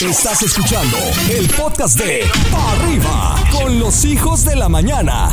Estás escuchando el podcast de Arriba con los hijos de la mañana.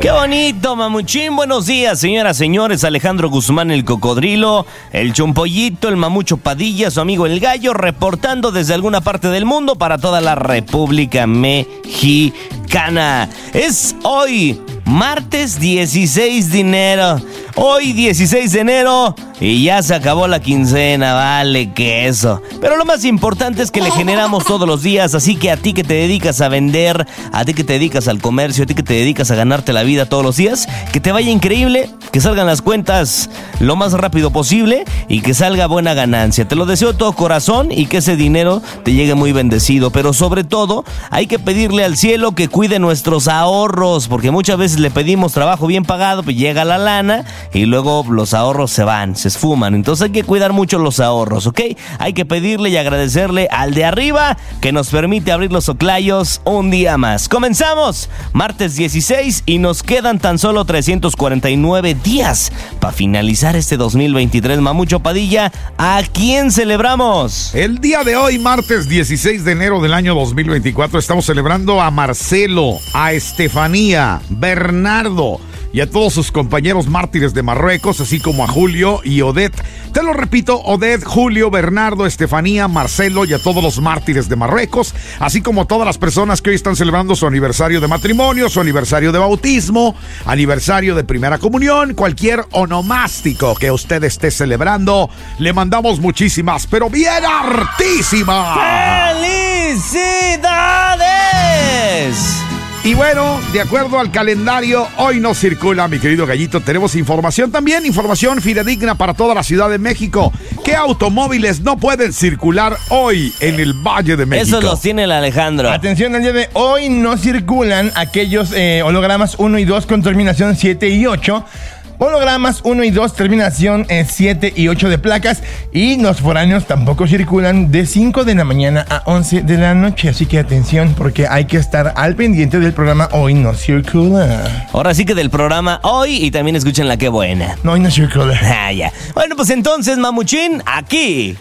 Qué bonito, mamuchín. Buenos días, señoras, señores. Alejandro Guzmán, el cocodrilo, el chompollito, el mamucho Padilla, su amigo el gallo, reportando desde alguna parte del mundo para toda la República Mexicana. Es hoy, martes 16 de enero. Hoy 16 de enero y ya se acabó la quincena, vale, que eso. Pero lo más importante es que le generamos todos los días, así que a ti que te dedicas a vender, a ti que te dedicas al comercio, a ti que te dedicas a ganarte la vida todos los días, que te vaya increíble, que salgan las cuentas lo más rápido posible y que salga buena ganancia. Te lo deseo de todo corazón y que ese dinero te llegue muy bendecido, pero sobre todo hay que pedirle al cielo que cuide nuestros ahorros, porque muchas veces le pedimos trabajo bien pagado, pues llega la lana y luego los ahorros se van, se esfuman. Entonces hay que cuidar mucho los ahorros, ¿ok? Hay que pedirle y agradecerle al de arriba que nos permite abrir los oclayos un día más. Comenzamos, martes 16 y nos quedan tan solo 349 días para finalizar este 2023. Mamucho Padilla, ¿a quién celebramos? El día de hoy, martes 16 de enero del año 2024, estamos celebrando a Marcelo, a Estefanía, Bernardo y a todos sus compañeros mártires de Marruecos, así como a Julio y Odette. Te lo repito, Odette, Julio, Bernardo, Estefanía, Marcelo y a todos los mártires de Marruecos, así como a todas las personas que hoy están celebrando su aniversario de matrimonio, su aniversario de bautismo, aniversario de primera comunión, cualquier onomástico que usted esté celebrando. Le mandamos muchísimas, pero bien hartísimas. ¡Felicidades! Y bueno, de acuerdo al calendario, hoy no circula, mi querido gallito. Tenemos información también, información fidedigna para toda la Ciudad de México. ¿Qué automóviles no pueden circular hoy en el Valle de México? Eso los tiene el Alejandro. Atención, el día de hoy no circulan aquellos eh, hologramas 1 y 2 con terminación 7 y 8. Hologramas 1 y 2, terminación en 7 y 8 de placas. Y los foráneos tampoco circulan de 5 de la mañana a 11 de la noche. Así que atención, porque hay que estar al pendiente del programa Hoy No Circula. Ahora sí que del programa hoy y también escuchen la que buena. No, Hoy No Circula. Ah, ya. Bueno, pues entonces, mamuchín, aquí.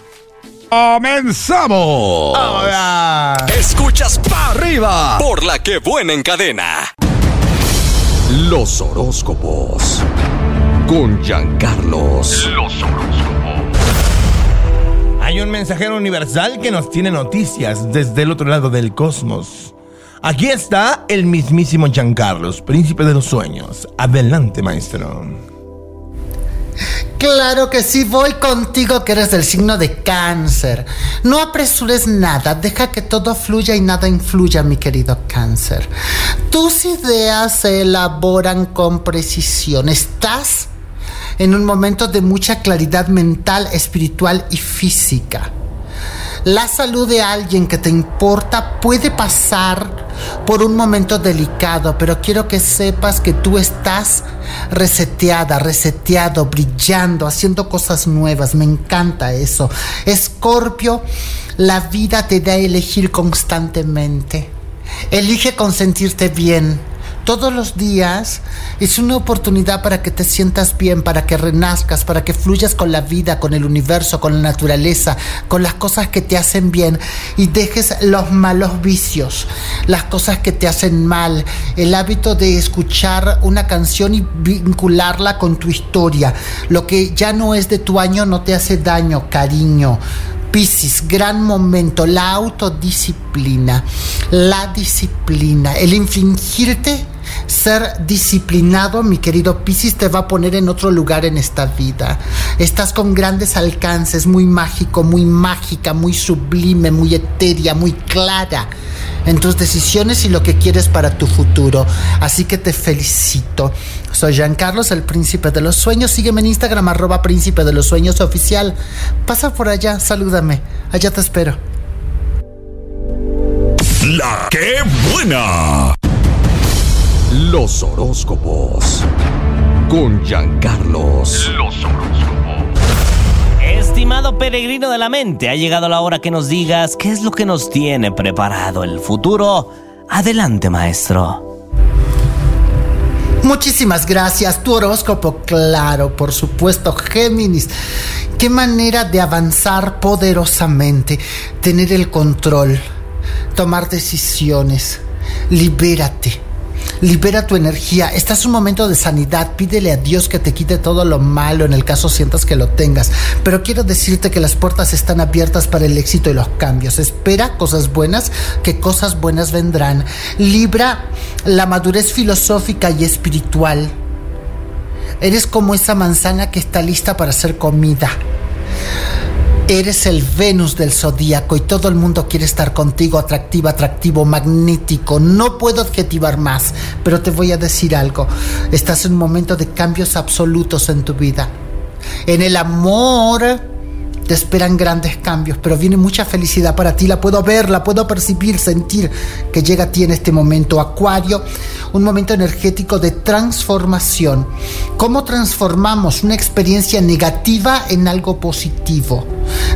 ¡Comenzamos! Ahora. Escuchas Pa' Arriba por la que buena en cadena. Los horóscopos. Con Giancarlos. Los Hay un mensajero universal que nos tiene noticias desde el otro lado del cosmos. Aquí está el mismísimo Giancarlos, príncipe de los sueños. Adelante, maestro. Claro que sí, voy contigo que eres del signo de cáncer. No apresures nada, deja que todo fluya y nada influya, mi querido cáncer. Tus ideas se elaboran con precisión. Estás en un momento de mucha claridad mental, espiritual y física. La salud de alguien que te importa puede pasar por un momento delicado, pero quiero que sepas que tú estás reseteada, reseteado, brillando, haciendo cosas nuevas. Me encanta eso. Escorpio, la vida te da a elegir constantemente. Elige consentirte bien todos los días es una oportunidad para que te sientas bien, para que renazcas, para que fluyas con la vida, con el universo, con la naturaleza, con las cosas que te hacen bien y dejes los malos vicios, las cosas que te hacen mal, el hábito de escuchar una canción y vincularla con tu historia. Lo que ya no es de tu año no te hace daño, cariño. Piscis, gran momento, la autodisciplina, la disciplina, el infringirte ser disciplinado, mi querido Piscis, te va a poner en otro lugar en esta vida. Estás con grandes alcances, muy mágico, muy mágica, muy sublime, muy etérea, muy clara en tus decisiones y lo que quieres para tu futuro. Así que te felicito. Soy Jean Carlos, el príncipe de los sueños. Sígueme en Instagram, arroba príncipe de los sueños oficial. Pasa por allá, salúdame. Allá te espero. La que buena. Los horóscopos. Con Giancarlos. Los horóscopos. Estimado peregrino de la mente, ha llegado la hora que nos digas qué es lo que nos tiene preparado el futuro. Adelante, maestro. Muchísimas gracias. Tu horóscopo, claro, por supuesto, Géminis. Qué manera de avanzar poderosamente, tener el control, tomar decisiones. Libérate. Libera tu energía. Estás en un momento de sanidad. Pídele a Dios que te quite todo lo malo en el caso sientas que lo tengas. Pero quiero decirte que las puertas están abiertas para el éxito y los cambios. Espera cosas buenas, que cosas buenas vendrán. Libra la madurez filosófica y espiritual. Eres como esa manzana que está lista para ser comida. Eres el Venus del zodíaco y todo el mundo quiere estar contigo, atractivo, atractivo, magnético. No puedo adjetivar más, pero te voy a decir algo. Estás en un momento de cambios absolutos en tu vida. En el amor te esperan grandes cambios, pero viene mucha felicidad para ti. La puedo ver, la puedo percibir, sentir que llega a ti en este momento. Acuario, un momento energético de transformación. ¿Cómo transformamos una experiencia negativa en algo positivo?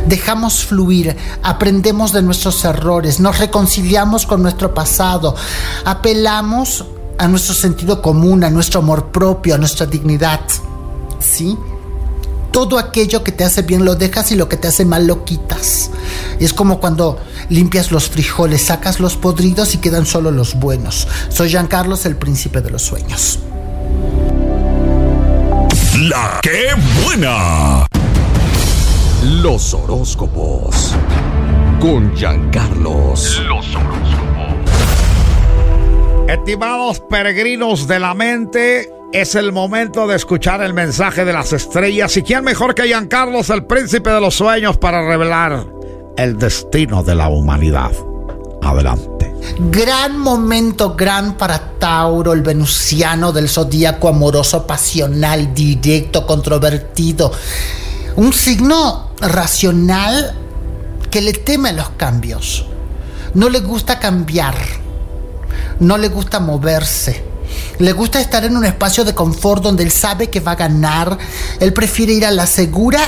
Dejamos fluir, aprendemos de nuestros errores, nos reconciliamos con nuestro pasado, apelamos a nuestro sentido común, a nuestro amor propio, a nuestra dignidad. ¿Sí? Todo aquello que te hace bien lo dejas y lo que te hace mal lo quitas. Es como cuando limpias los frijoles, sacas los podridos y quedan solo los buenos. Soy Jean Carlos, el príncipe de los sueños. La que buena. Los horóscopos. Con Giancarlos. Los horóscopos. Estimados peregrinos de la mente, es el momento de escuchar el mensaje de las estrellas. ¿Y quién mejor que Giancarlos, el príncipe de los sueños, para revelar el destino de la humanidad? Adelante. Gran momento, gran para Tauro, el venusiano del zodíaco amoroso, pasional, directo, controvertido. Un signo racional que le teme los cambios. No le gusta cambiar. No le gusta moverse le gusta estar en un espacio de confort donde él sabe que va a ganar. Él prefiere ir a la segura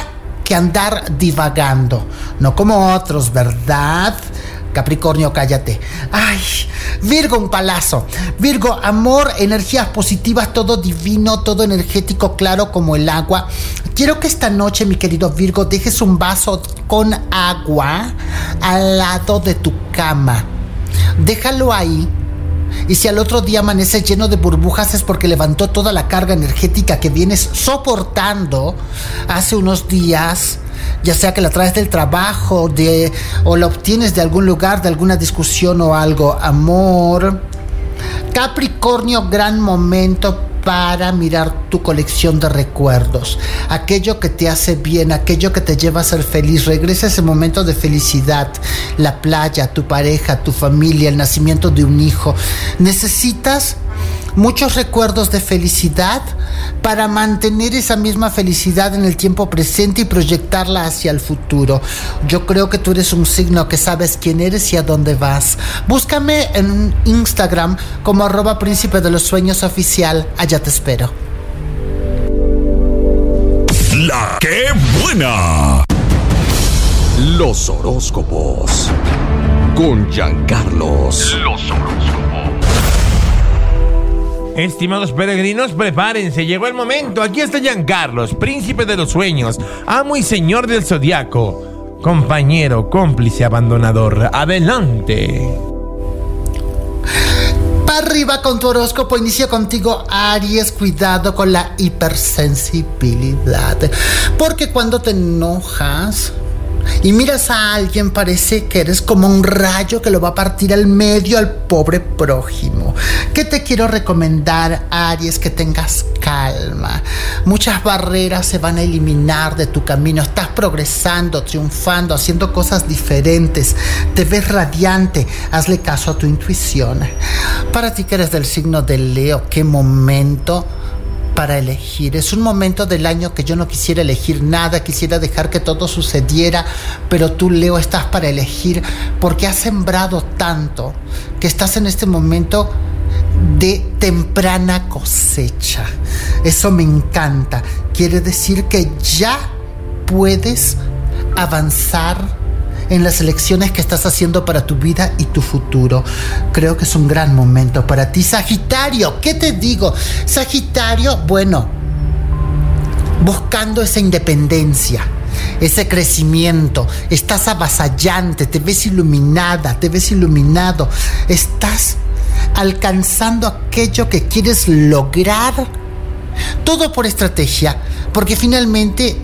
que andar divagando. No como otros, ¿verdad? Capricornio, cállate. Ay, Virgo, un palazo. Virgo, amor, energías positivas, todo divino, todo energético, claro como el agua. Quiero que esta noche, mi querido Virgo, dejes un vaso con agua al lado de tu cama. Déjalo ahí y si al otro día amanece lleno de burbujas es porque levantó toda la carga energética que vienes soportando hace unos días, ya sea que la traes del trabajo de, o la obtienes de algún lugar, de alguna discusión o algo. Amor. Capricornio, gran momento para mirar tu colección de recuerdos, aquello que te hace bien, aquello que te lleva a ser feliz. Regresa ese momento de felicidad, la playa, tu pareja, tu familia, el nacimiento de un hijo. Necesitas muchos recuerdos de felicidad para mantener esa misma felicidad en el tiempo presente y proyectarla hacia el futuro. Yo creo que tú eres un signo que sabes quién eres y a dónde vas. Búscame en Instagram como arroba príncipe de los sueños oficial. Allá te espero. La buena. Los horóscopos. Con Giancarlos. Los horóscopos. Estimados peregrinos, prepárense, llegó el momento. Aquí está Giancarlos, príncipe de los sueños, amo y señor del zodiaco, compañero, cómplice, abandonador. Adelante. Para arriba con tu horóscopo, inicio contigo, Aries, cuidado con la hipersensibilidad. Porque cuando te enojas, y miras a alguien, parece que eres como un rayo que lo va a partir al medio al pobre prójimo. ¿Qué te quiero recomendar, Aries? Que tengas calma. Muchas barreras se van a eliminar de tu camino. Estás progresando, triunfando, haciendo cosas diferentes. Te ves radiante. Hazle caso a tu intuición. Para ti que eres del signo de Leo, qué momento para elegir. Es un momento del año que yo no quisiera elegir nada, quisiera dejar que todo sucediera, pero tú, Leo, estás para elegir porque has sembrado tanto que estás en este momento de temprana cosecha. Eso me encanta. Quiere decir que ya puedes avanzar en las elecciones que estás haciendo para tu vida y tu futuro. Creo que es un gran momento para ti. Sagitario, ¿qué te digo? Sagitario, bueno, buscando esa independencia ese crecimiento. Estás avasallante, te ves iluminada, te ves iluminado. Estás alcanzando aquello que quieres lograr. Todo por estrategia, porque finalmente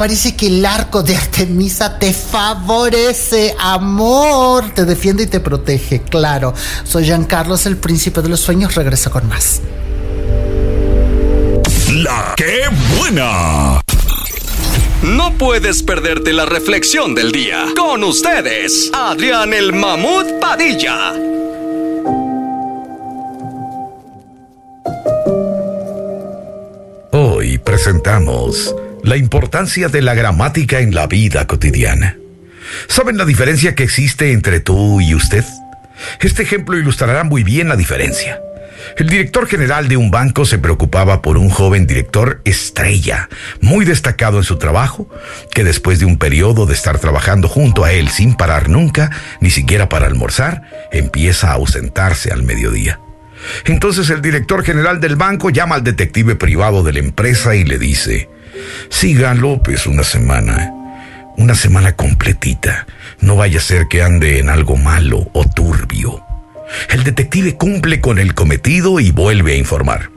parece que el arco de Artemisa te favorece, amor, te defiende y te protege, claro. Soy Jean Carlos, el príncipe de los sueños, regreso con más. La que buena. No puedes perderte la reflexión del día. Con ustedes, Adrián el Mamut Padilla. Hoy presentamos la importancia de la gramática en la vida cotidiana. ¿Saben la diferencia que existe entre tú y usted? Este ejemplo ilustrará muy bien la diferencia. El director general de un banco se preocupaba por un joven director estrella, muy destacado en su trabajo, que después de un periodo de estar trabajando junto a él sin parar nunca, ni siquiera para almorzar, empieza a ausentarse al mediodía. Entonces el director general del banco llama al detective privado de la empresa y le dice, siga López una semana, una semana completita, no vaya a ser que ande en algo malo o turbio. El detective cumple con el cometido y vuelve a informar.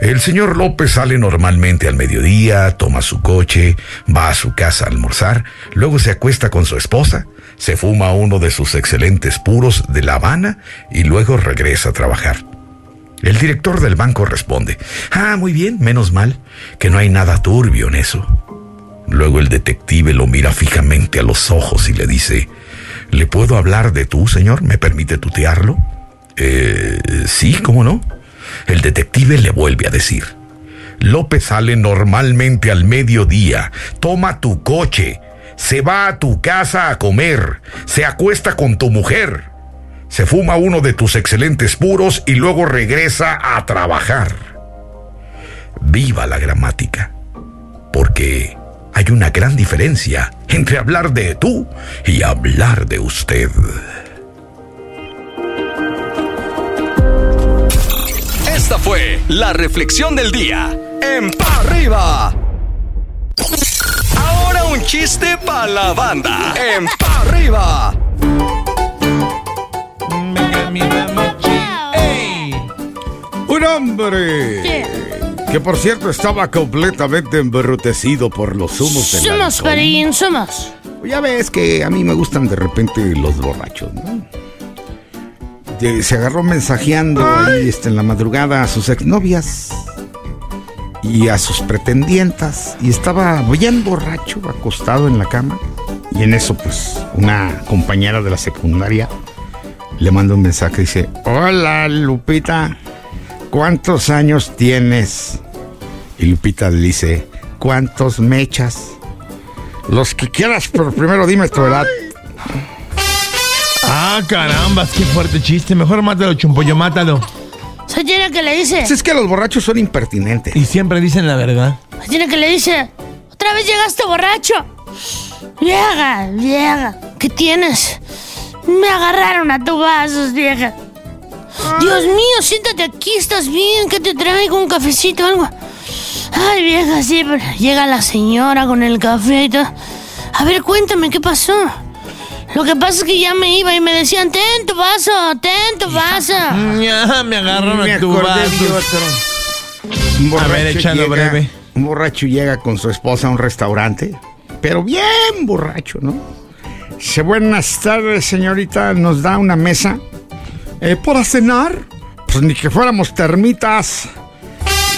El señor López sale normalmente al mediodía, toma su coche, va a su casa a almorzar, luego se acuesta con su esposa, se fuma uno de sus excelentes puros de La Habana y luego regresa a trabajar. El director del banco responde, ah, muy bien, menos mal, que no hay nada turbio en eso. Luego el detective lo mira fijamente a los ojos y le dice, ¿le puedo hablar de tú, señor? ¿Me permite tutearlo? Eh, sí, ¿cómo no? El detective le vuelve a decir, López sale normalmente al mediodía, toma tu coche, se va a tu casa a comer, se acuesta con tu mujer, se fuma uno de tus excelentes puros y luego regresa a trabajar. Viva la gramática, porque hay una gran diferencia entre hablar de tú y hablar de usted. Esta fue la reflexión del día en Pa' Arriba. Ahora un chiste para la banda en Pa' Arriba. Hombre que por cierto estaba completamente embrutecido por los humos del Somos. Parín, somos. Ya ves que a mí me gustan de repente los borrachos, ¿no? Se agarró mensajeando ahí este, en la madrugada a sus exnovias y a sus pretendientas y estaba bien borracho, acostado en la cama. Y en eso, pues, una compañera de la secundaria le manda un mensaje y dice, hola Lupita, ¿cuántos años tienes? Y Lupita le dice, ¿cuántos mechas? Los que quieras, pero primero dime tu edad. Ah, carambas, qué fuerte chiste. Mejor mátalo, chumpollo, mátalo. ¿Se tiene que le dice? Pues es que los borrachos son impertinentes. Y siempre dicen la verdad. ¿Se tiene que le dice? ¿Otra vez llegaste borracho? Vieja, vieja, ¿qué tienes? Me agarraron a tu vasos, vieja. Dios mío, siéntate aquí, estás bien, que te traigo un cafecito o algo. Ay, vieja, sí, pero llega la señora con el café y todo. A ver, cuéntame, ¿qué pasó? Lo que pasa es que ya me iba y me decían, ten tu vaso, ten tu vaso. Ya, me agarraron Me a tu acordé de vaso. otro. Un borracho, A ver, échalo llega, breve. un borracho llega con su esposa a un restaurante, pero bien borracho, ¿no? Dice, buenas tardes, señorita, ¿nos da una mesa? "Eh, ¿Para cenar? Pues ni que fuéramos termitas.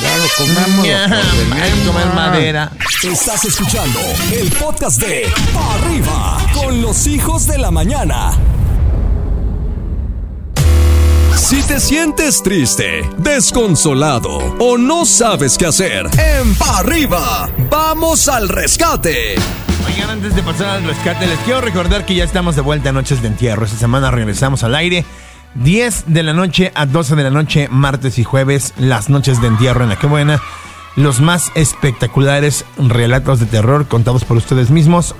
Ya lo comemos. Ya, lo que hay que comer madera. Estás escuchando el podcast de Pa' Arriba con los hijos de la mañana. Si te sientes triste, desconsolado o no sabes qué hacer, en Pa' Arriba, vamos al rescate. Oigan, antes de pasar al rescate, les quiero recordar que ya estamos de vuelta a Noches de Entierro. Esta semana regresamos al aire. 10 de la noche a 12 de la noche, martes y jueves, las noches de entierro en la que buena. Los más espectaculares relatos de terror contados por ustedes mismos.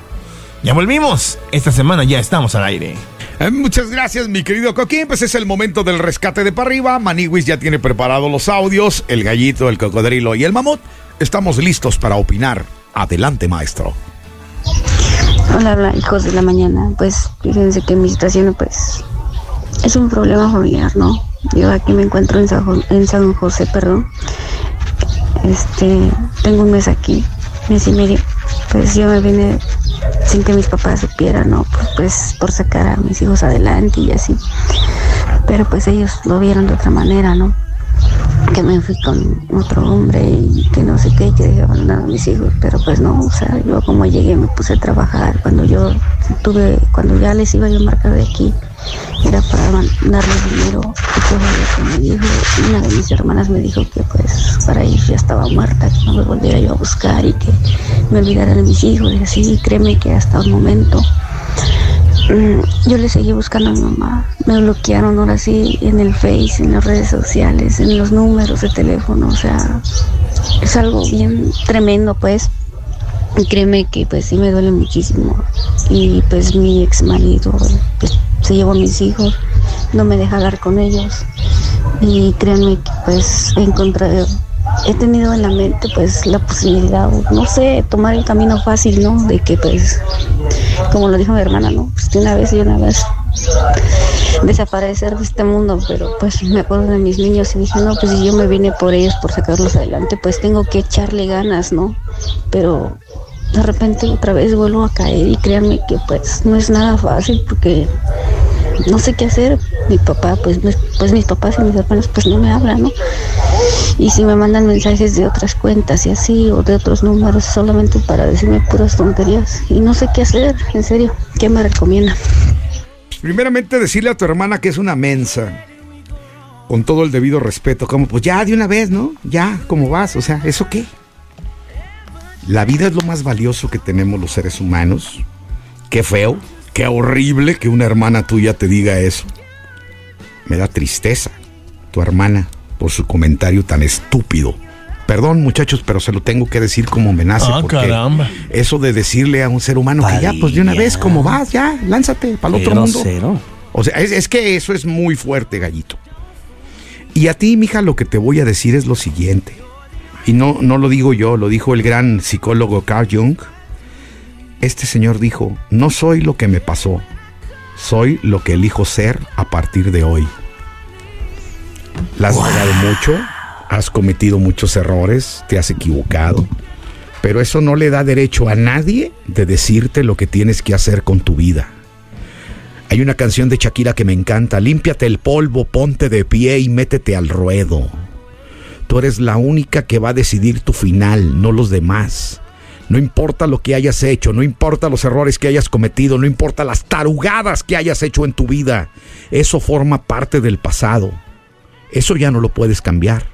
Ya volvimos. Esta semana ya estamos al aire. Eh, Muchas gracias, mi querido Coquín. Pues es el momento del rescate de para arriba. Maniwis ya tiene preparados los audios. El gallito, el cocodrilo y el mamut. Estamos listos para opinar Adelante, maestro. Hola, hola, hijos de la mañana. Pues fíjense que mi situación, pues, es un problema familiar, ¿no? Yo aquí me encuentro en San, en San José, perdón. Este, tengo un mes aquí, mes y medio. Pues yo me vine sin que mis papás supieran, ¿no? Pues, pues por sacar a mis hijos adelante y así. Pero pues ellos lo vieron de otra manera, ¿no? que me fui con otro hombre y que no sé qué, que dejé abandonar a mis hijos, pero pues no, o sea, yo como llegué me puse a trabajar, cuando yo tuve, cuando ya les iba yo a marcar de aquí, era para mandarles dinero y todo que me dijo, una de mis hermanas me dijo que pues para ellos ya estaba muerta, que no me volviera yo a buscar y que me olvidara de mis hijos, y así, créeme que hasta el momento Mm, yo le seguí buscando a mi mamá. Me bloquearon ahora sí en el Face, en las redes sociales, en los números de teléfono. O sea, es algo bien tremendo, pues. Y créeme que pues sí me duele muchísimo. Y pues mi ex marido pues, se llevó a mis hijos, no me deja hablar con ellos. Y créanme que pues he encontrado, he tenido en la mente pues la posibilidad, no sé, tomar el camino fácil, ¿no? De que pues como lo dijo mi hermana, ¿no? Pues de una vez y una vez desaparecer de este mundo, pero pues me acuerdo de mis niños y dije, no, pues si yo me vine por ellos, por sacarlos adelante, pues tengo que echarle ganas, ¿no? Pero de repente otra vez vuelvo a caer y créanme que pues no es nada fácil porque no sé qué hacer. Mi papá, pues, pues mis papás y mis hermanos pues no me hablan, ¿no? Y si me mandan mensajes de otras cuentas y así, o de otros números, solamente para decirme puras tonterías. Y no sé qué hacer, en serio. ¿Qué me recomienda? Primeramente decirle a tu hermana que es una mensa. Con todo el debido respeto. Como, pues ya de una vez, ¿no? Ya, ¿cómo vas? O sea, ¿eso qué? La vida es lo más valioso que tenemos los seres humanos. Qué feo, qué horrible que una hermana tuya te diga eso. Me da tristeza, tu hermana, por su comentario tan estúpido. Perdón, muchachos, pero se lo tengo que decir como me nace. Ah, porque caramba. Eso de decirle a un ser humano que ya, pues de una vez, ¿cómo vas? Ya, lánzate para el otro mundo. grosero. O sea, es, es que eso es muy fuerte, gallito. Y a ti, mija, lo que te voy a decir es lo siguiente. Y no, no lo digo yo, lo dijo el gran psicólogo Carl Jung. Este señor dijo, no soy lo que me pasó, soy lo que elijo ser a partir de hoy. La has pagado mucho, has cometido muchos errores, te has equivocado, pero eso no le da derecho a nadie de decirte lo que tienes que hacer con tu vida. Hay una canción de Shakira que me encanta. Límpiate el polvo, ponte de pie y métete al ruedo. Tú eres la única que va a decidir tu final, no los demás. No importa lo que hayas hecho, no importa los errores que hayas cometido, no importa las tarugadas que hayas hecho en tu vida. Eso forma parte del pasado. Eso ya no lo puedes cambiar.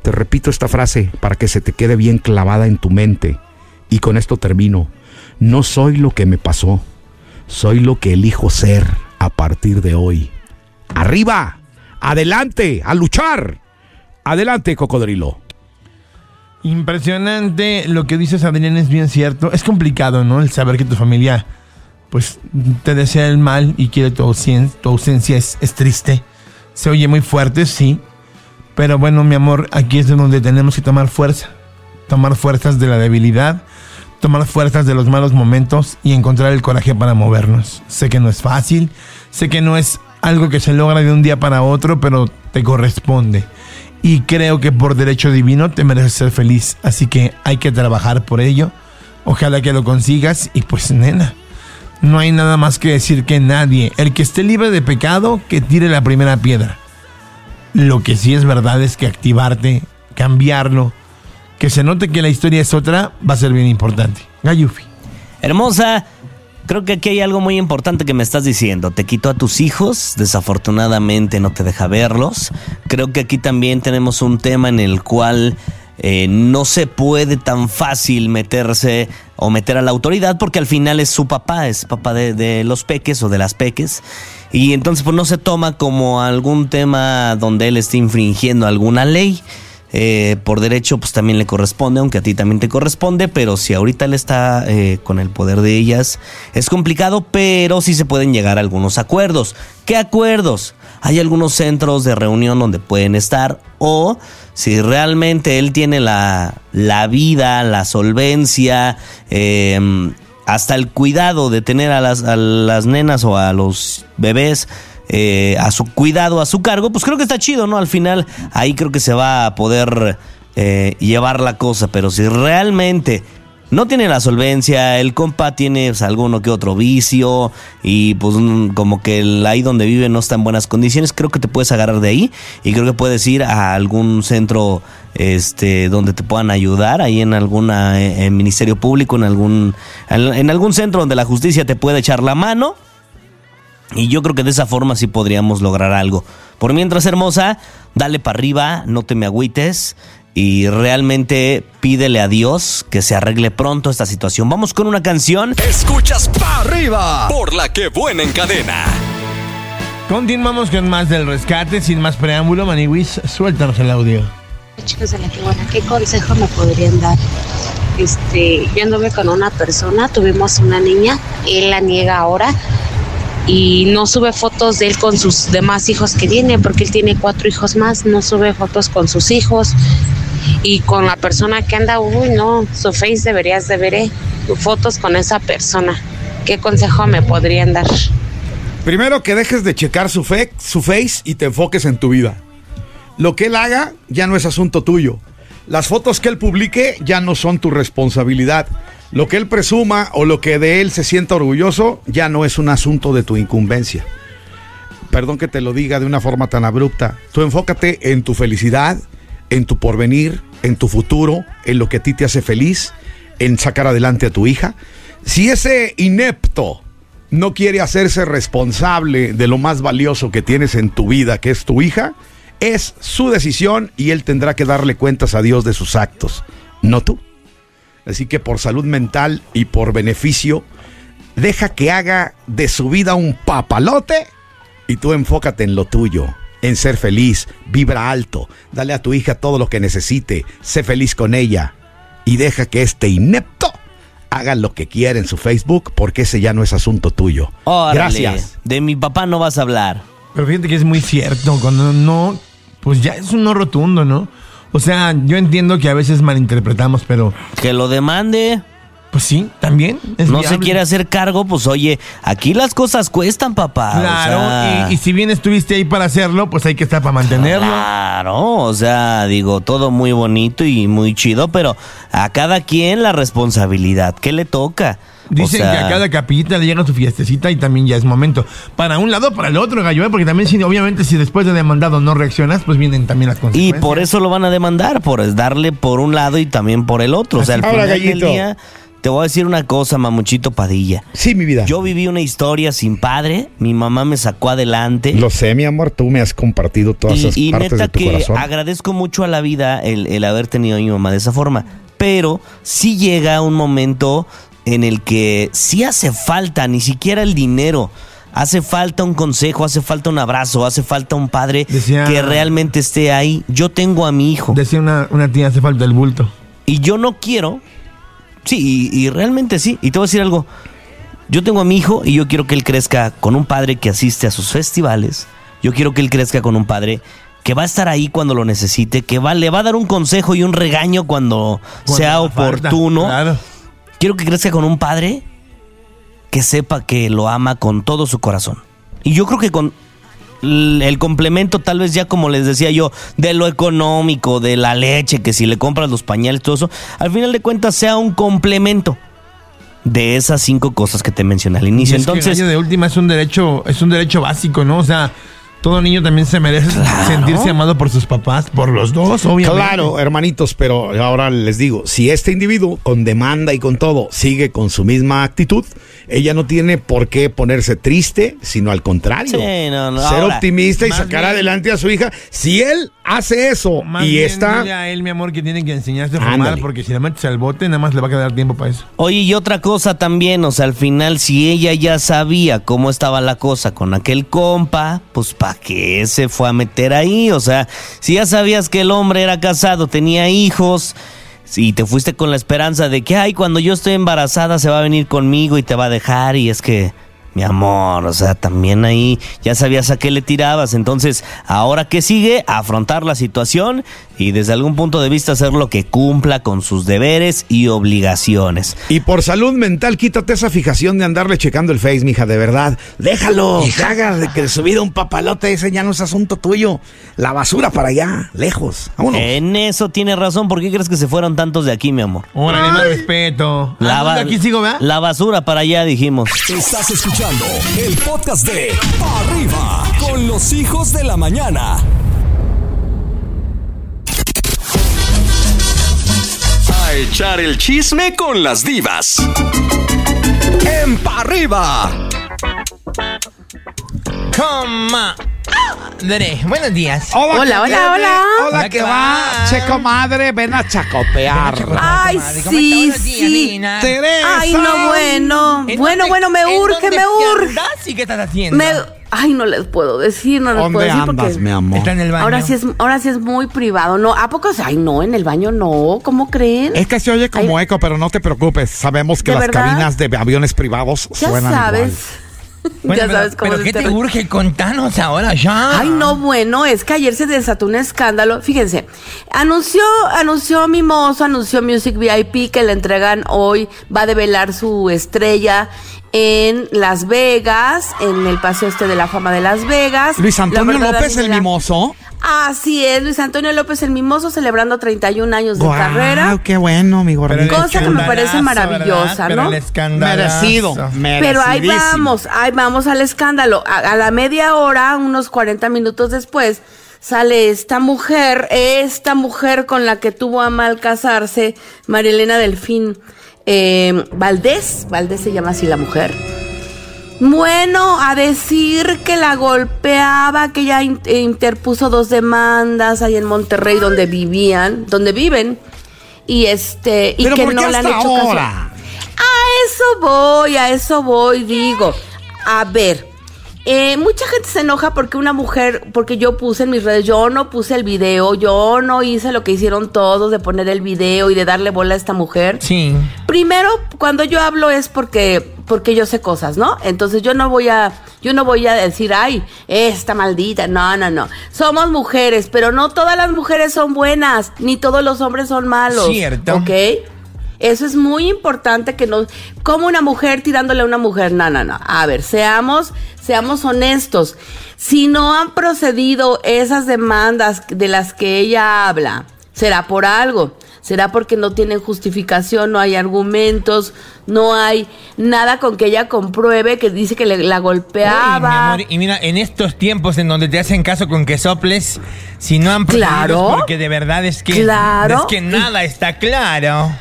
Te repito esta frase para que se te quede bien clavada en tu mente. Y con esto termino. No soy lo que me pasó. Soy lo que elijo ser a partir de hoy. Arriba, adelante, a luchar. Adelante, cocodrilo. Impresionante lo que dices, Adrián, es bien cierto. Es complicado, ¿no? El saber que tu familia, pues, te desea el mal y quiere tu ausencia. Tu ausencia es, es triste. Se oye muy fuerte, sí. Pero bueno, mi amor, aquí es de donde tenemos que tomar fuerza. Tomar fuerzas de la debilidad, tomar fuerzas de los malos momentos y encontrar el coraje para movernos. Sé que no es fácil, sé que no es algo que se logra de un día para otro, pero te corresponde. Y creo que por derecho divino te mereces ser feliz. Así que hay que trabajar por ello. Ojalá que lo consigas. Y pues, nena, no hay nada más que decir que nadie, el que esté libre de pecado, que tire la primera piedra. Lo que sí es verdad es que activarte, cambiarlo, que se note que la historia es otra, va a ser bien importante. Gayufi. Hermosa, creo que aquí hay algo muy importante que me estás diciendo. Te quitó a tus hijos, desafortunadamente no te deja verlos. Creo que aquí también tenemos un tema en el cual eh, no se puede tan fácil meterse o meter a la autoridad porque al final es su papá, es papá de, de los peques o de las peques. Y entonces pues no se toma como algún tema donde él esté infringiendo alguna ley eh, por derecho pues también le corresponde, aunque a ti también te corresponde, pero si ahorita él está eh, con el poder de ellas, es complicado, pero sí se pueden llegar a algunos acuerdos. ¿Qué acuerdos? Hay algunos centros de reunión donde pueden estar o si realmente él tiene la, la vida, la solvencia, eh, hasta el cuidado de tener a las, a las nenas o a los bebés eh, a su cuidado, a su cargo, pues creo que está chido, ¿no? Al final ahí creo que se va a poder eh, llevar la cosa, pero si realmente no tiene la solvencia, el compa tiene pues, alguno que otro vicio y pues mm, como que ahí donde vive no está en buenas condiciones, creo que te puedes agarrar de ahí y creo que puedes ir a algún centro este donde te puedan ayudar, ahí en alguna eh, en ministerio público, en algún en, en algún centro donde la justicia te puede echar la mano. Y yo creo que de esa forma sí podríamos lograr algo. Por mientras, hermosa, dale para arriba, no te me agüites y realmente pídele a Dios que se arregle pronto esta situación. Vamos con una canción. Escuchas para arriba por la que buena en cadena. Continuamos con más del rescate, sin más preámbulo, Maniwis, suéltanos el audio. Chicos de la que buena, ¿qué consejo me podrían dar? Este, yo anduve con una persona, tuvimos una niña, él la niega ahora y no sube fotos de él con sus demás hijos que tiene, porque él tiene cuatro hijos más, no sube fotos con sus hijos y con la persona que anda, uy, no, su face deberías de ver eh, fotos con esa persona. ¿Qué consejo me podrían dar? Primero que dejes de checar su, fe, su face y te enfoques en tu vida. Lo que él haga ya no es asunto tuyo. Las fotos que él publique ya no son tu responsabilidad. Lo que él presuma o lo que de él se sienta orgulloso ya no es un asunto de tu incumbencia. Perdón que te lo diga de una forma tan abrupta. Tú enfócate en tu felicidad, en tu porvenir, en tu futuro, en lo que a ti te hace feliz, en sacar adelante a tu hija. Si ese inepto no quiere hacerse responsable de lo más valioso que tienes en tu vida, que es tu hija, es su decisión y él tendrá que darle cuentas a Dios de sus actos, no tú. Así que por salud mental y por beneficio, deja que haga de su vida un papalote y tú enfócate en lo tuyo, en ser feliz, vibra alto, dale a tu hija todo lo que necesite, sé feliz con ella y deja que este inepto haga lo que quiera en su Facebook porque ese ya no es asunto tuyo. Órale, Gracias. De mi papá no vas a hablar. Pero fíjate que es muy cierto, cuando no, pues ya es un no rotundo, ¿no? O sea, yo entiendo que a veces malinterpretamos, pero Que lo demande. pues sí, también es No se viable. quiere hacer cargo, pues oye, aquí las cosas cuestan, papá. o Claro, sea, y, y si bien estuviste ahí para hacerlo, pues hay que estar para mantenerlo. Claro, o sea, digo, todo muy bonito y muy chido, pero a cada quien la responsabilidad que le toca. O Dicen sea, que a cada capita le llega su fiestecita y también ya es momento. Para un lado, para el otro, gallo, ¿eh? porque también, si, obviamente, si después de demandado no reaccionas, pues vienen también las Y consecuencias. por eso lo van a demandar, por darle por un lado y también por el otro. O sea, al Ahora, final del gallito. día, te voy a decir una cosa, mamuchito Padilla. Sí, mi vida. Yo viví una historia sin padre, mi mamá me sacó adelante. Lo sé, mi amor, tú me has compartido todas esas y, y partes neta de tu que corazón. agradezco mucho a la vida el, el haber tenido a mi mamá de esa forma. Pero sí llega un momento en el que sí hace falta, ni siquiera el dinero. Hace falta un consejo, hace falta un abrazo, hace falta un padre Decía- que realmente esté ahí. Yo tengo a mi hijo Decía una, una tía, hace falta el bulto. y yo no quiero. Sí, y, y realmente sí. Y te voy a decir algo. Yo tengo a mi hijo y yo quiero que él crezca con un padre que asiste a sus festivales. Yo quiero que él crezca con un padre que va a estar ahí cuando lo necesite, que va, le va a dar un consejo y un regaño cuando, Cuando sea falta, oportuno. Claro. Quiero que crezca con un padre que sepa que lo ama con todo su corazón. Y yo creo que con el complemento, tal vez ya como les decía yo, de lo económico, de la leche, que si le compras los pañales, todo eso, al final de cuentas sea un complemento de esas cinco cosas que te mencioné al inicio. Y es que, Entonces, gallo, de última es un derecho, es un derecho básico, ¿no? O sea, todo niño también se merece sentirse amado por sus papás, por los dos, obviamente. Claro, hermanitos, pero ahora les digo, si este individuo con demanda y con todo sigue con su misma actitud, ella no tiene por qué ponerse triste, sino al contrario. Sí, no, no, ser ahora, optimista y sacar bien- adelante a su hija. Si él hace eso Más y bien está... dile a él, mi amor, que tiene que enseñarse a fumar Ándale. porque si le metes al bote, nada más le va a quedar tiempo para eso. Oye, y otra cosa también, o sea, al final, si ella ya sabía cómo estaba la cosa con aquel compa, pues ¿para qué se fue a meter ahí? O sea, si ya sabías que el hombre era casado, tenía hijos, y te fuiste con la esperanza de que, ay, cuando yo estoy embarazada se va a venir conmigo y te va a dejar, y es que, mi amor, o sea, también ahí ya sabías a qué le tirabas. Entonces, ahora que sigue, afrontar la situación y desde algún punto de vista hacer lo que cumpla con sus deberes y obligaciones. Y por salud mental, quítate esa fijación de andarle checando el Face, mija, de verdad. Déjalo, que haga de que su vida un papalote, ese ya no es asunto tuyo. La basura para allá, lejos. Vámonos. En eso tiene razón. ¿Por qué crees que se fueron tantos de aquí, mi amor? Órale, más respeto. La, Ah, ba- aquí sigo, la basura para allá, dijimos. Estás escuchando el podcast de Pa' Arriba con los hijos de la mañana. A echar el chisme con las divas. En Pa' Arriba. Coma. Dere, buenos días. Hola, hola, hola. Hola, ¿qué va. Che, comadre, ven a chacopear. Ay, comadre, ¿cómo sí, sí. Teresa. Ay, no, bueno. ¿En Bueno, dónde- bueno, me urge, me te urge. y qué estás haciendo? Ay, no les puedo decir, no les puedo ¿Dónde decir andas, porque... mi amor? Está en el baño. Ahora sí, es, ahora sí es muy privado. No, ¿a poco? Ay, no, en el baño no. ¿Cómo creen? Es que se oye como Ay. eco, pero no te preocupes. Sabemos que ¿De las verdad? cabinas de aviones privados ya suenan sabes. igual. Bueno, ya pero- sabes cómo Pero ¿qué te urge? Contanos ahora ya. Ay, no, bueno, es que ayer se desató un escándalo. Fíjense, anunció, anunció Mimoso, anunció Music VIP que le entregan hoy, va a develar su estrella en Las Vegas, en el Paseo Este de la Fama de Las Vegas. Luis Antonio López, el mimoso. Así es, Luis Antonio López el Mimoso celebrando 31 años de carrera. qué bueno, mi gordito. Cosa que me parece maravillosa, ¿verdad? ¿no? Pero el. Merecido, Pero ahí vamos, ahí vamos al escándalo. A, a la media hora, unos 40 minutos después, sale esta mujer, esta mujer con la que tuvo a mal casarse, Marilena Delfín eh, Valdés, Valdés se llama así la mujer. Bueno, a decir que la golpeaba, que ella in- eh, interpuso dos demandas ahí en Monterrey donde vivían, donde viven, y este, y que ¿por qué no le han hecho caso. A eso voy, a eso voy, digo. A ver, eh, mucha gente se enoja porque una mujer, porque yo puse en mis redes, yo no puse el video, yo no hice lo que hicieron todos de poner el video y de darle bola a esta mujer. Sí. Primero, cuando yo hablo es porque porque yo sé cosas, ¿no? Entonces yo no voy a yo no voy a decir, "Ay, esta maldita." No, no, no. Somos mujeres, pero no todas las mujeres son buenas, ni todos los hombres son malos. Cierto. ¿Ok? Eso es muy importante que no como una mujer tirándole a una mujer. No, no, no. A ver, seamos seamos honestos. Si no han procedido esas demandas de las que ella habla, será por algo. Será porque no tienen justificación, no hay argumentos, no hay nada con que ella compruebe que dice que le, la Uy, mi golpeaba. amor, y mira, en estos tiempos en donde te hacen caso con que soples, si no han Claro. porque de verdad es que Claro. es que nada está claro.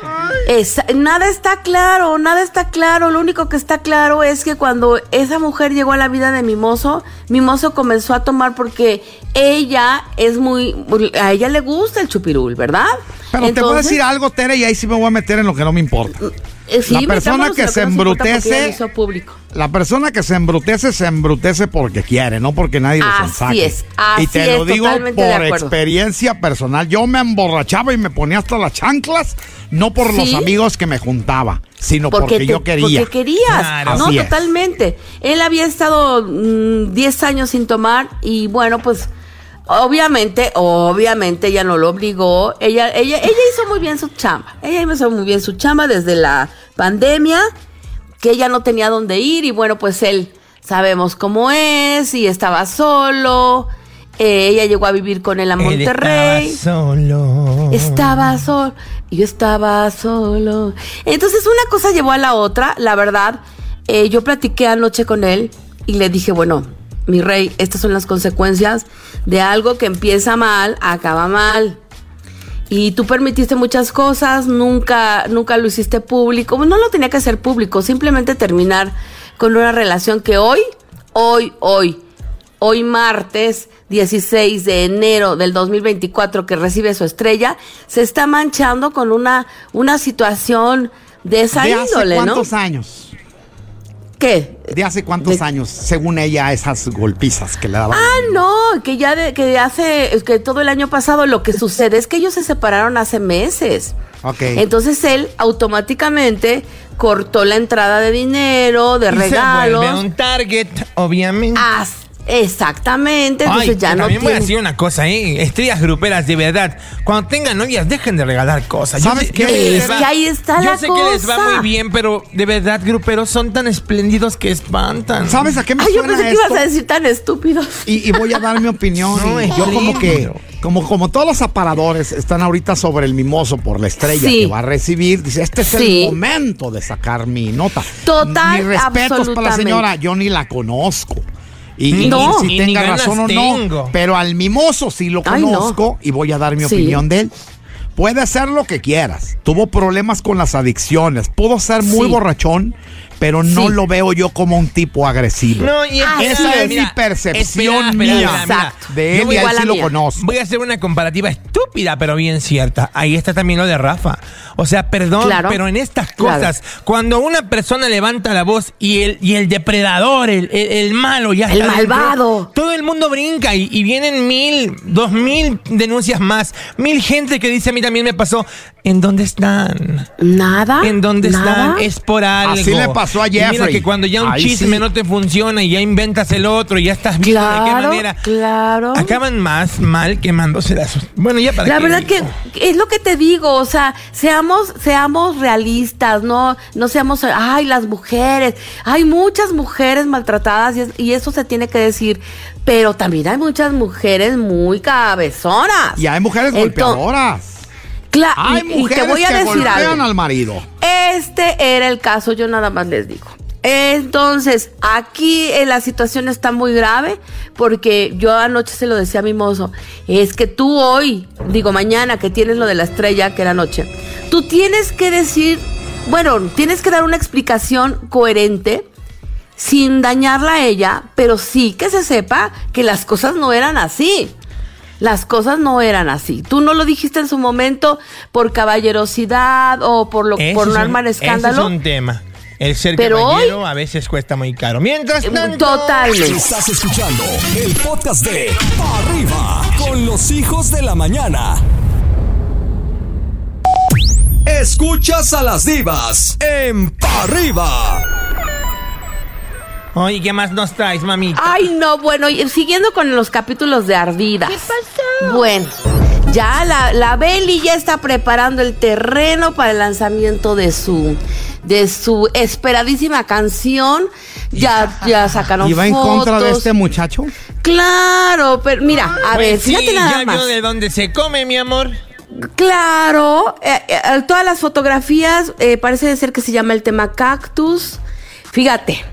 Es- nada está claro, nada está claro. Lo único que está claro es que cuando esa mujer llegó a la vida de Mimoso, Mimoso comenzó a tomar porque ella es muy, a ella le gusta el chupirul, ¿verdad? Pero te voy a decir algo, Tere, y ahí sí me voy a meter en lo que no me importa. eh, sí, la persona que se embrutece-. La persona que se embrutece, se embrutece porque quiere, no porque nadie lo Así saque. es, así y te lo digo por experiencia personal. Yo me emborrachaba y me ponía hasta las chanclas, no por los amigos que me juntaba, sino porque, te- yo quería. Porque querías. Claro. No, totalmente. Él había estado mm, 10 años sin tomar y bueno, pues obviamente, obviamente ella no lo obligó. Ella, ella, ella hizo muy bien su chamba. Ella hizo muy bien su chamba desde la pandemia, que ella no tenía dónde ir y bueno, pues él sabemos cómo es y estaba solo. Eh, ella llegó a vivir con él a Monterrey. Él estaba solo. Estaba solo, yo estaba solo. Entonces una cosa llevó a la otra, la verdad. eh, yo platiqué anoche con él y le dije, bueno, mi rey, estas son las consecuencias de algo que empieza mal, acaba mal. Y tú permitiste muchas cosas, nunca, nunca lo hiciste público. No lo tenía que hacer público, simplemente terminar con una relación que hoy, hoy, hoy, hoy martes 16 de enero del 2024 que recibe su estrella, se está manchando con una, una situación de esa ¿De hace índole, ¿no? cuántos años? ¿Qué? ¿De hace cuántos años, según ella, esas golpizas que le daban? Ah, no, que ya de, que hace, que todo el año pasado lo que sucede es que ellos se separaron hace meses. Ok. Entonces él automáticamente cortó la entrada de dinero, de Y se regalos. vuelve un target, obviamente. As- exactamente, entonces Ay, ya no también voy a tiene. decir una cosa, ¿eh? Estrellas gruperas, de verdad. Cuando tengan novias, dejen de regalar cosas. Yo ¿Sabes sé- qué? yo que les Es va- que ahí está yo la sé que les va muy bien, pero de verdad, gruperos son tan espléndidos que espantan. ¿Sabes a qué me Ay, yo pensé que esto? ibas a decir tan estúpido. Y, y voy a dar mi opinión. No, y yo como que, como, como todos los aparadores están ahorita sobre el mimoso por la estrella Sí. que va a recibir, dice, este es Sí. el momento de sacar mi nota. Total, Mis respetos para la señora, yo ni la conozco. Y, y No. si Ni- ni tenga razón o no, tengo. pero al mimoso sí lo Ay, no. conozco y voy a dar mi Sí. opinión de él. Puede hacer lo que quieras. Tuvo problemas con las adicciones. Pudo ser muy Sí. borrachón, pero no Sí. lo veo yo como un tipo agresivo. No, y Ah, Esa sí, es mira, mi percepción espera, mía. espera. De Yo él y a él igual a sí lo conozco. Voy a hacer una comparativa estúpida, pero bien cierta. Ahí está también lo de Rafa. O sea, perdón, Claro. pero en estas Claro. cosas, cuando una persona levanta la voz y el, y el depredador, el, el- el malo ya El está dentro, malvado. todo el mundo brinca y, y vienen mil, dos mil denuncias más, mil gente que dice a mí también me pasó. ¿En dónde están? Nada. ¿En dónde nada. están? Es por algo. Así le pasó a Y mira Jeffrey. que cuando ya un Ahí chisme sí. no te funciona y ya inventas el otro y ya estás viendo de qué Claro, manera. claro. Acaban más mal quemándose las. Bueno, ya para La qué verdad digo? que es lo que te digo, o sea, seamos, seamos realistas, no, no seamos, ay, las mujeres, hay muchas mujeres maltratadas y, es- y eso se tiene que decir, pero también hay muchas mujeres muy cabezonas. Y hay mujeres Ento- golpeadoras. Cla- Hay y- te voy a que decir golpean algo. al marido. Este era el caso, yo nada más les digo. Entonces, aquí eh, la situación está muy grave porque yo anoche se lo decía a mi mozo, es que tú hoy, digo mañana que tienes lo de la estrella que era anoche, tú tienes que decir, bueno, tienes que dar una explicación coherente sin dañarla a ella, pero sí que se sepa que las cosas no eran así. Las cosas no eran así. Tú no lo dijiste en su momento por caballerosidad o por lo Ese por no un- armar ese escándalo. es un tema. El ser Pero caballero a veces cuesta muy caro. Mientras tanto. Totalmente. Estás escuchando el podcast de Pa' Arriba con los hijos de la mañana. Escuchas a las divas en Pa' Arriba. Oye, ¿qué más nos traes, mamita? Ay, no, bueno, y siguiendo con los capítulos de Ardidas. ¿Qué pasó? Bueno, ya la, la Beli ya está preparando el terreno para el lanzamiento de su de su esperadísima canción. Ya, ya sacaron ¿Y va en contra de este muchacho? Claro, pero mira, a Pues ver, sí, fíjate nada ya más. vio de dónde se come, mi amor. Claro, eh, eh, todas las fotografías eh, parece ser que se llama el tema cactus. Fíjate,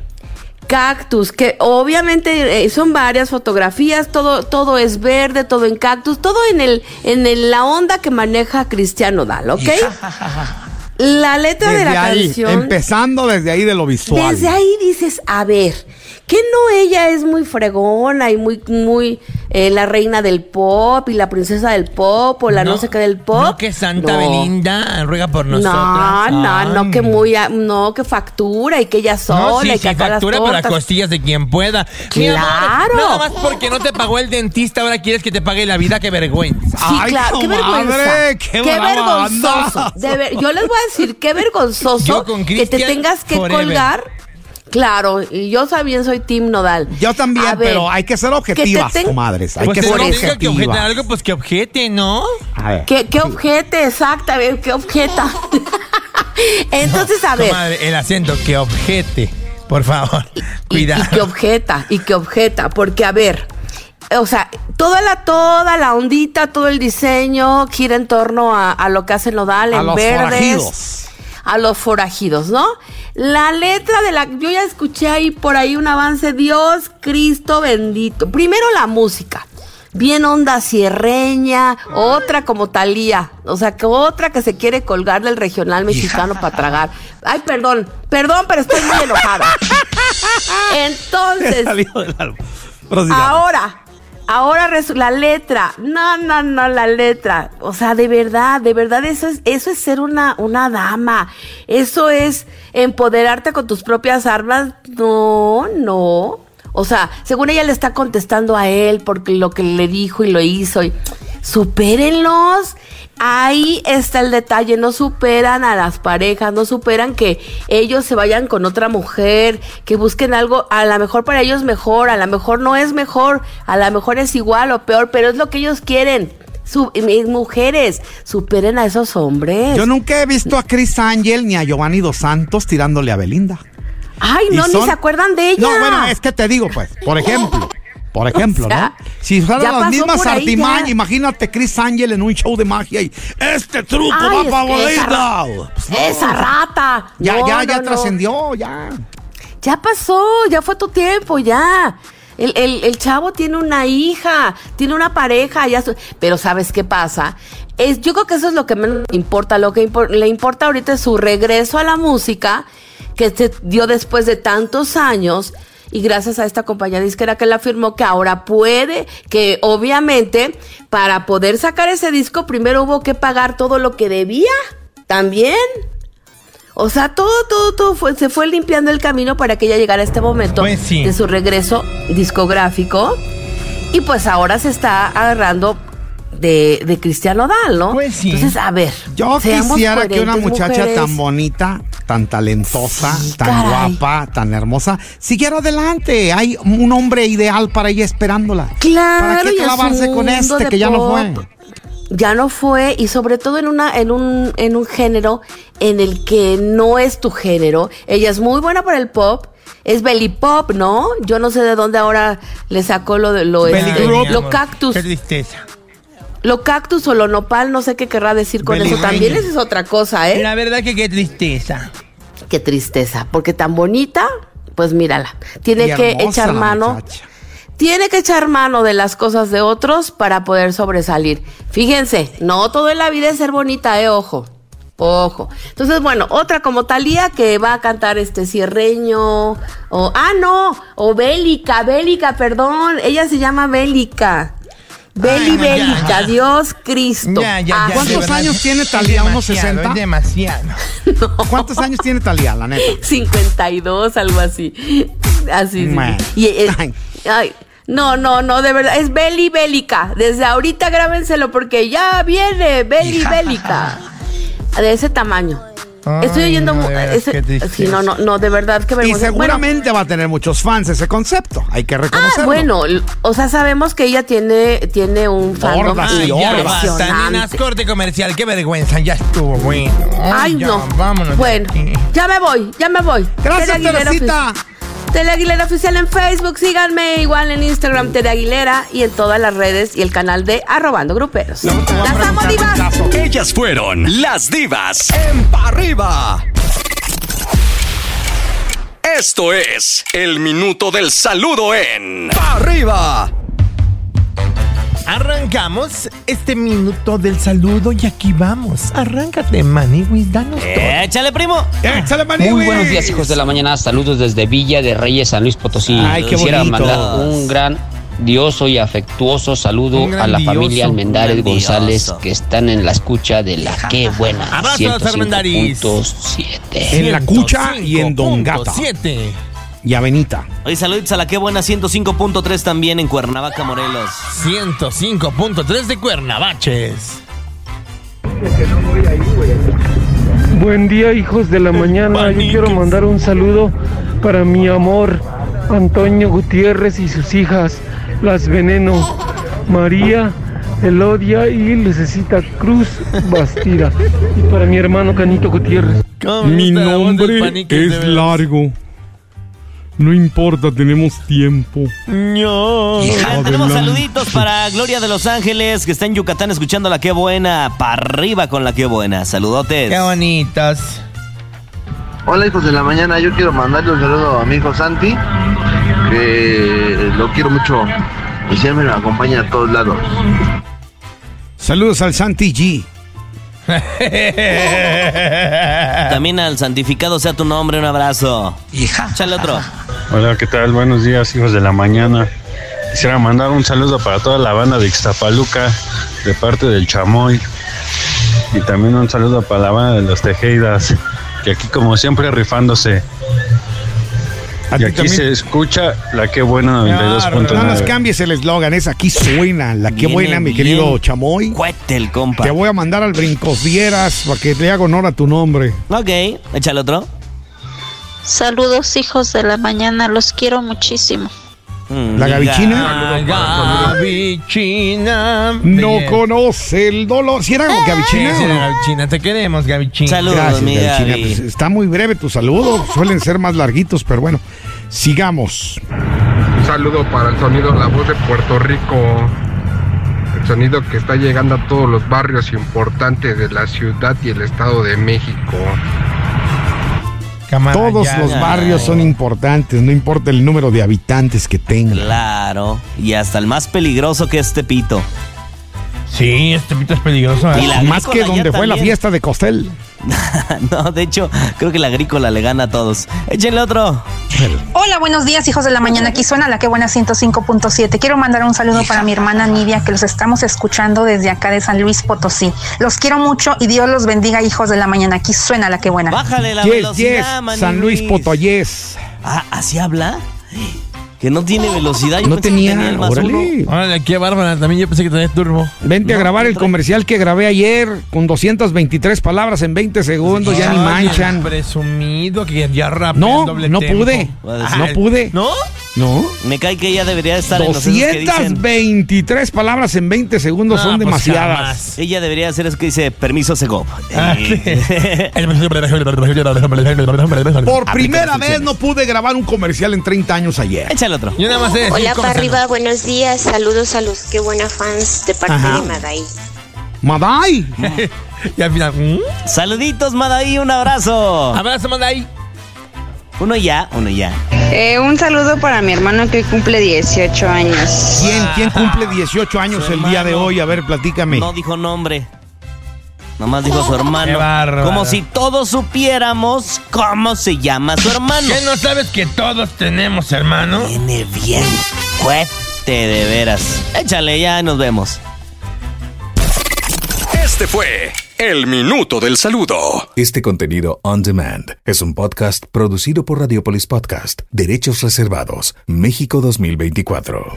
cactus, que obviamente eh, son varias fotografías, todo, todo es verde, todo en cactus, todo en el, en el- la onda que maneja Cristiano Dal, ¿ok? La letra de la ahí, canción. empezando desde ahí de lo visual. Desde ahí dices, a ver, que no ella es muy fregona y muy, muy eh, la reina del pop y la princesa del pop o la no, sé qué del pop. No, que Santa No. Belinda ruega por nosotros. No, no, no, que muy, no, que factura y que ella sola No, sí, y que sí, acá las factura para costillas de quien pueda. Amor, Claro. nada más porque no te pagó el dentista, ahora quieres que te pague la vida, qué vergüenza. Sí, Ay, claro, qué vergüenza. qué vergonzoso. andas. De ver- yo les voy a decir, qué vergonzoso que te tengas que forever. colgar. Claro, y yo también soy Team Nodal. Yo también, ver, pero hay que ser objetivas, ten- comadres. Hay Pues que ser digo que objete objetivas. algo, pues que objete, ¿no? A ver. ¿Qué, qué objete? Exacto, a ver, qué objeta. Entonces, a ver. Comadre, el acento, que objete. Por favor, Y, cuidado. y que objeta, y que objeta, porque a ver, o sea, toda la, toda la ondita, todo el diseño gira en torno a, a lo que hace Nodal A en los verdes. forajidos. A los forajidos, ¿no? La letra de la. Yo ya escuché ahí por ahí un avance. Dios Cristo bendito. Primero la música. Bien onda sierreña, otra como Talía, o sea, que otra que se quiere colgar del regional mexicano para tragar. Ay, perdón, perdón, pero estoy muy enojada. Entonces. Ahora, ahora la letra. No, no, no, la letra. O sea, de verdad, de verdad, eso es, eso es ser una, una dama. Eso es empoderarte con tus propias armas. No, no. O sea, según ella le está contestando a él porque lo que le dijo y lo hizo. Y, supérenlos. Ahí está el detalle, no superan a las parejas, no superan que ellos se vayan con otra mujer, que busquen algo, a lo mejor para ellos mejor, a lo mejor no es mejor, a lo mejor es igual o peor, pero es lo que ellos quieren. Su- mis mujeres, superen a esos hombres. Yo nunca he visto a Chris Angel ni a Giovanni Dos Santos tirándole a Belinda. Ay, no, ni se acuerdan de ella. No, bueno, es que te digo, pues, por ejemplo. Por ejemplo, O sea, ¿no? Si fueran las mismas artimañas, imagínate Chris Angel en un show de magia y este truco Ay, va es para esa. Pues, no. Esa rata. Ya, No, ya, ya no. trascendió, ya. Ya pasó, ya fue tu tiempo, ya. El, el- el chavo tiene una hija, tiene una pareja, ya su- pero ¿sabes qué pasa? Es, yo creo que eso es lo que menos importa. Lo que impor- le importa ahorita es su regreso a la música, que se dio después de tantos años. Y gracias a esta compañía disquera que la firmó, que ahora puede, que obviamente para poder sacar ese disco, primero hubo que pagar todo lo que debía, también. O sea, todo, todo, todo fue, se fue limpiando el camino para que ella llegara a este momento Pues sí. de su regreso discográfico. Y pues ahora se está agarrando de, de Cristiano Dal, ¿no? Pues sí. Entonces, a ver. Yo quisiera que una muchacha mujeres. tan bonita, tan talentosa, Sí, tan caray. guapa, tan hermosa, siguiera adelante. Hay un hombre ideal para ella esperándola. Claro, ¿Para qué clavarse con este que ya no fue? Ya no fue, y sobre todo en una, en un, en un género en el que no es tu género. Ella es muy buena para el pop. Es belly pop, ¿no? Yo no sé de dónde ahora le sacó lo de lo, Belly este, group. lo cactus. Qué tristeza. Lo cactus o lo nopal, no sé qué querrá decir con eso. También esa es otra cosa, ¿eh? La verdad que qué tristeza. Qué tristeza, porque tan bonita, pues mírala. Tiene Y que echar mano. muchacha. Tiene que echar mano de las cosas de otros para poder sobresalir. Fíjense, no todo en la vida es ser bonita, eh, ojo. Ojo. Entonces, bueno, otra como Talía que va a cantar este cierreño. O, ah, no, o Bélica, Bélica, perdón. Ella se llama Bélica. Beli ya. Dios Cristo. Ya, ya, ya. De ¿Cuántos años tiene Es Talía? ¿Unos demasiado, 60? Es demasiado. ¿Cuántos años tiene Talía, la neta? 52, algo así. Así. sí, Bueno. Y, eh, Ay. ay, no, no, no, de verdad, es Beli Bélica. Desde ahorita grábenselo porque ya viene Beli Bélica. De ese tamaño. Ay, Estoy oyendo. no, ese- sí, no, no, no, de verdad, qué Y vergüenza. seguramente va a tener muchos fans ese concepto. Hay que Bueno, ah, reconocerlo. bueno, l- o sea, sabemos que ella tiene, tiene un fandom y Ay, impresionante. nenas, corte comercial. Qué vergüenza, ya estuvo bueno. Ay, ya, no. Vámonos. Bueno, ya me voy, ya me voy. Gracias, Teresita. Tere Aguilera Oficial en Facebook, síganme igual en Instagram, Tere Aguilera, y en todas las redes y el canal de Arrobando Gruperos. ¡Las amo, divas! Ellas fueron las divas en Pa' Arriba. Esto es el minuto del saludo en Pa' Arriba. Arrancamos este minuto del saludo y aquí vamos. Arráncate, Maniwis, danos todo. Échale, primo. Échale, Muy Maniwis. buenos días, hijos de la mañana. Saludos desde Villa de Reyes, San Luis Potosí. Ay, qué Quisiera bonito. mandar un grandioso y afectuoso saludo a la familia Almendares. González que están en la escucha de la Qué Buena. Abrazos. 105.7. En la Cucha y en Don Gata. 105.7. Y Avenita. Oye, saludos a la que buena 105.3 también en Cuernavaca, Morelos. 105.3 de Cuernavaches. Buen día, hijos de la mañana. Yo quiero mandar un saludo para mi amor, Antonio Gutiérrez y sus hijas, las Veneno, María, Elodia y Lucecita Cruz Bastida. Y para mi hermano Canito Gutiérrez. Mi nombre es largo. No importa, tenemos tiempo. No. Ah, tenemos saluditos para Gloria de Los Ángeles, que está en Yucatán escuchando la que buena. Para arriba con la que buena. Saludotes. Qué bonitas. Hola hijos de la mañana, yo quiero mandarle un saludo a mi hijo Santi, que lo quiero mucho y siempre me acompaña a todos lados. Saludos al Santi G. También al santificado sea tu nombre, un abrazo. Hija. Échale otro. Hola, ¿qué tal? Buenos días, hijos de la mañana. Quisiera mandar un saludo para toda la banda de Ixtapaluca, de parte del Chamoy. Y también un saludo para la banda de los Tejeidas, que aquí como siempre rifándose. A Y aquí también. se escucha la que buena Claro, nada más 92.9. cambies el eslogan, es aquí suena, la que buena, mi querido Chamoy. Cuete el compa. Te voy a mandar al Brincos Vieras para que le haga honor a tu nombre. Ok, échale otro. Saludos hijos de la mañana, los quiero muchísimo. Mm, ¿La gavichina? Gavichina. No conoce el dolor. ¿Si era Gavichina? Sí, sí, no? Gavichina. Te queremos, Gavichina. Gracias, Gavichina. Pues, está muy breve tu saludo. Suelen ser más larguitos, pero bueno. Sigamos. Un saludo para el sonido La Voz de Puerto Rico. El sonido que está llegando a todos los barrios importantes de la ciudad y el estado de México. Todos los barrios son importantes, no importa el número de habitantes que tengan. Claro. Y hasta el más peligroso que es Tepito. Sí, este pito es peligroso. ¿eh? Y la Más que donde fue la fiesta de Costel. no, de hecho, creo que la agrícola le gana a todos. Échenle otro. Hola, buenos días, hijos de la mañana. Aquí suena la que buena 105.7. Quiero mandar un saludo para mi hermana Nidia, que los estamos escuchando desde acá de San Luis Potosí. Los quiero mucho y Dios los bendiga, hijos de la mañana. Aquí suena la que buena. Bájale la Yes, velocidad, yes. San Luis Potoyés. Ah, ¿así habla? Que no tiene velocidad. Yo No pensé que tenía, tenía órale. Órale, qué bárbara. También yo pensé que tenía turbo. Vente a grabar el comercial que grabé ayer con 223 palabras en 20 segundos, ya ni manchan. Presumido que ya rap No, no pude. No pude. ¿No? No. Me cae que ella debería estar en los esos que dicen. 223 palabras en 20 segundos No, son pues demasiadas. jamás. Ella debería hacer eso que dice permiso Segov. Ah, Por primera vez no pude grabar un comercial en 30 años ayer. Échale otro. Yo nada más sé Hola para arriba, buenos días, saludos a los que buena fans de parte Ajá. de Maday. Maday. y al final. ¿mm? Saluditos, Madaí, un abrazo. Abrazo, Maday. Uno ya, uno ya. Eh, un saludo para mi hermano que cumple 18 años. ¿Quién, quién cumple 18 años Su el día de hoy? A ver, platícame. No dijo nombre. Nomás dijo su Qué hermano. bárbaro. Como si todos supiéramos cómo se llama su hermano. ¿Qué no sabes que todos tenemos, hermano? Viene bien. Cuete de veras. Échale, ya nos vemos. Este fue el minuto del saludo. Este contenido on demand es un podcast producido por Radiopolis Podcast, Derechos Reservados, México 2024.